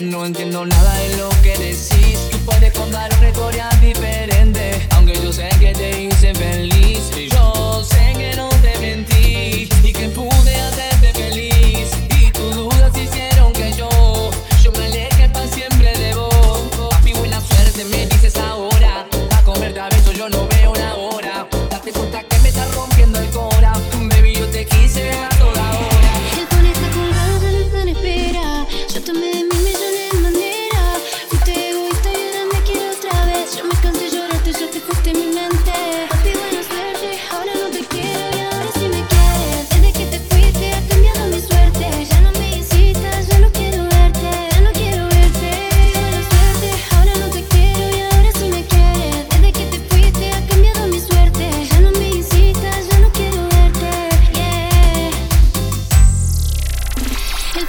No entiendo nada de lo que decís. Tú puedes contar una historia diferente. Aunque yo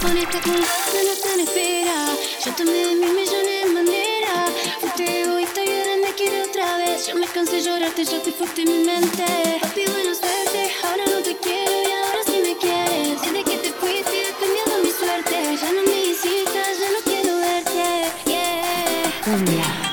con esta culpa no tan espera. Yo tomé de mil millones de maneras. Fuiste egoísta y ahora me quiere otra vez. Yo me cansé de llorarte, ya estoy fuerte en mi mente. Papi, buena suerte, ahora no te quiero y ahora sí me quieres. Desde que te fuiste he cambiado mi suerte. Ya no me visitas, ya no quiero verte. Yeah. Cumbia.